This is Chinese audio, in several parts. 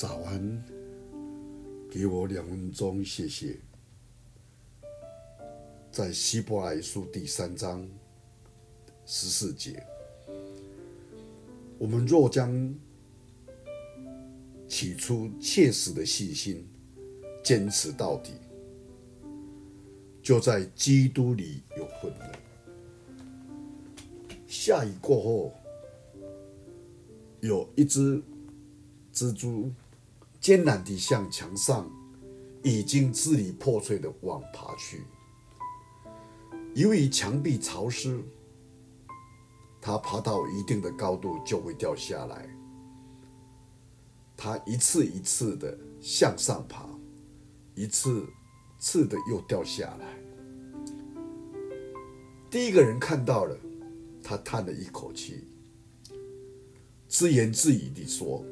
早安，给我两分钟，谢谢。在希伯来书第三章十四节，我们若将起初切实的信心坚持到底，就在基督里有份了。下雨过后，有一只蜘蛛艰难地向墙上已经支离破碎的网爬去。由于墙壁潮湿，它爬到一定的高度就会掉下来。它一次一次的向上爬，一次次的又掉下来。第一个人看到了，他叹了一口气，自言自语地说：“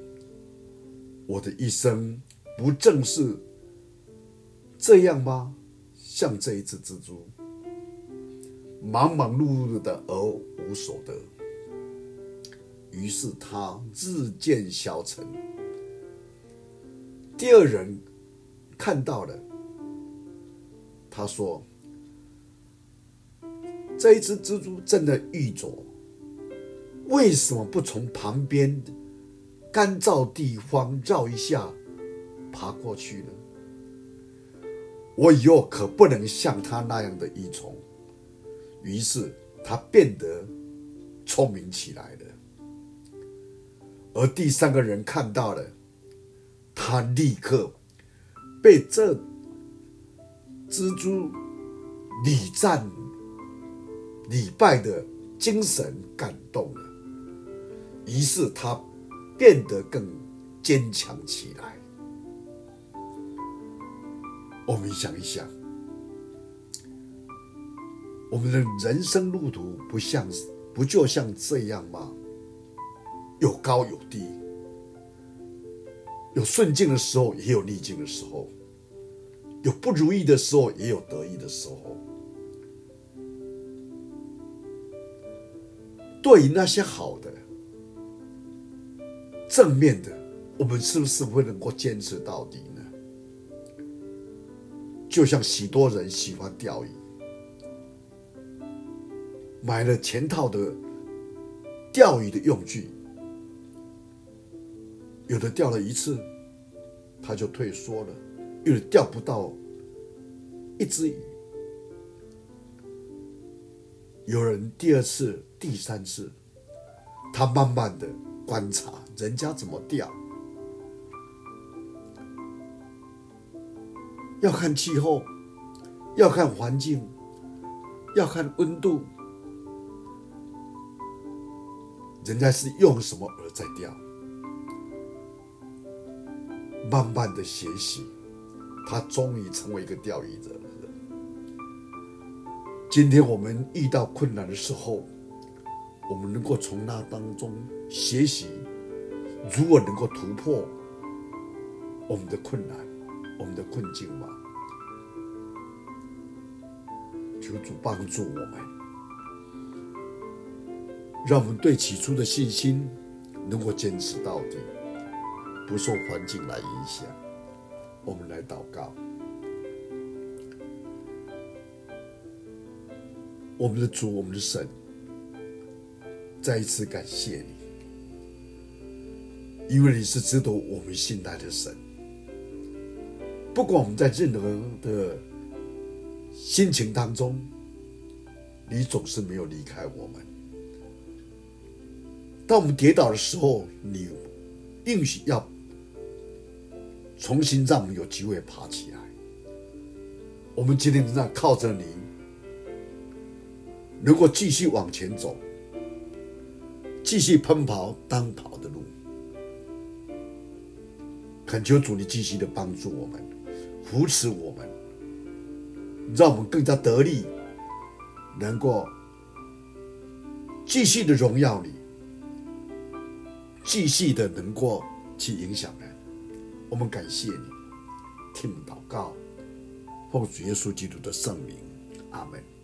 我的一生不正是这样吗？像这一只蜘蛛。”忙忙碌碌的而无所得，于是他日渐消沉。第二人看到了，他说：“这一只蜘蛛真的愚拙，为什么不从旁边干燥地方绕一下爬过去了？我以后可不能像他那样的愚蠢。”于是他变得聪明起来了，而第三个人看到了，他立刻被这蜘蛛礼赞礼拜的精神感动了，于是他变得更坚强起来。我们想一想。我们的人生路途不像，不就像这样吗？有高有低，有顺境的时候，也有逆境的时候；有不如意的时候，也有得意的时候。对于那些好的、正面的，我们是不是会能够坚持到底呢？就像许多人喜欢钓鱼。买了全套的钓鱼的用具，有的钓了一次，他就退缩了；有的钓不到一只鱼，有人第二次、第三次，他慢慢的观察人家怎么钓，要看气候，要看环境，要看温度。人家是用什么饵在钓？慢慢的学习，他终于成为一个钓鱼者。今天我们遇到困难的时候，我们能够从那当中学习，如何能够突破我们的困难、我们的困境吗？求主帮助我们。让我们对起初的信心能够坚持到底，不受环境来影响。我们来祷告，我们的主，我们的神，再一次感谢你，因为你是值得我们信赖的神。不管我们在任何的心情当中，你总是没有离开我们。当我们跌倒的时候，你应许要重新让我们有机会爬起来。我们今天正在靠着你，能够继续往前走，继续奔跑当跑的路。恳求主，你继续的帮助我们，扶持我们，让我们更加得力，能够继续的荣耀你。继续的能够去影响人，我们感谢你，听祷告，奉主耶稣基督的圣名，阿门。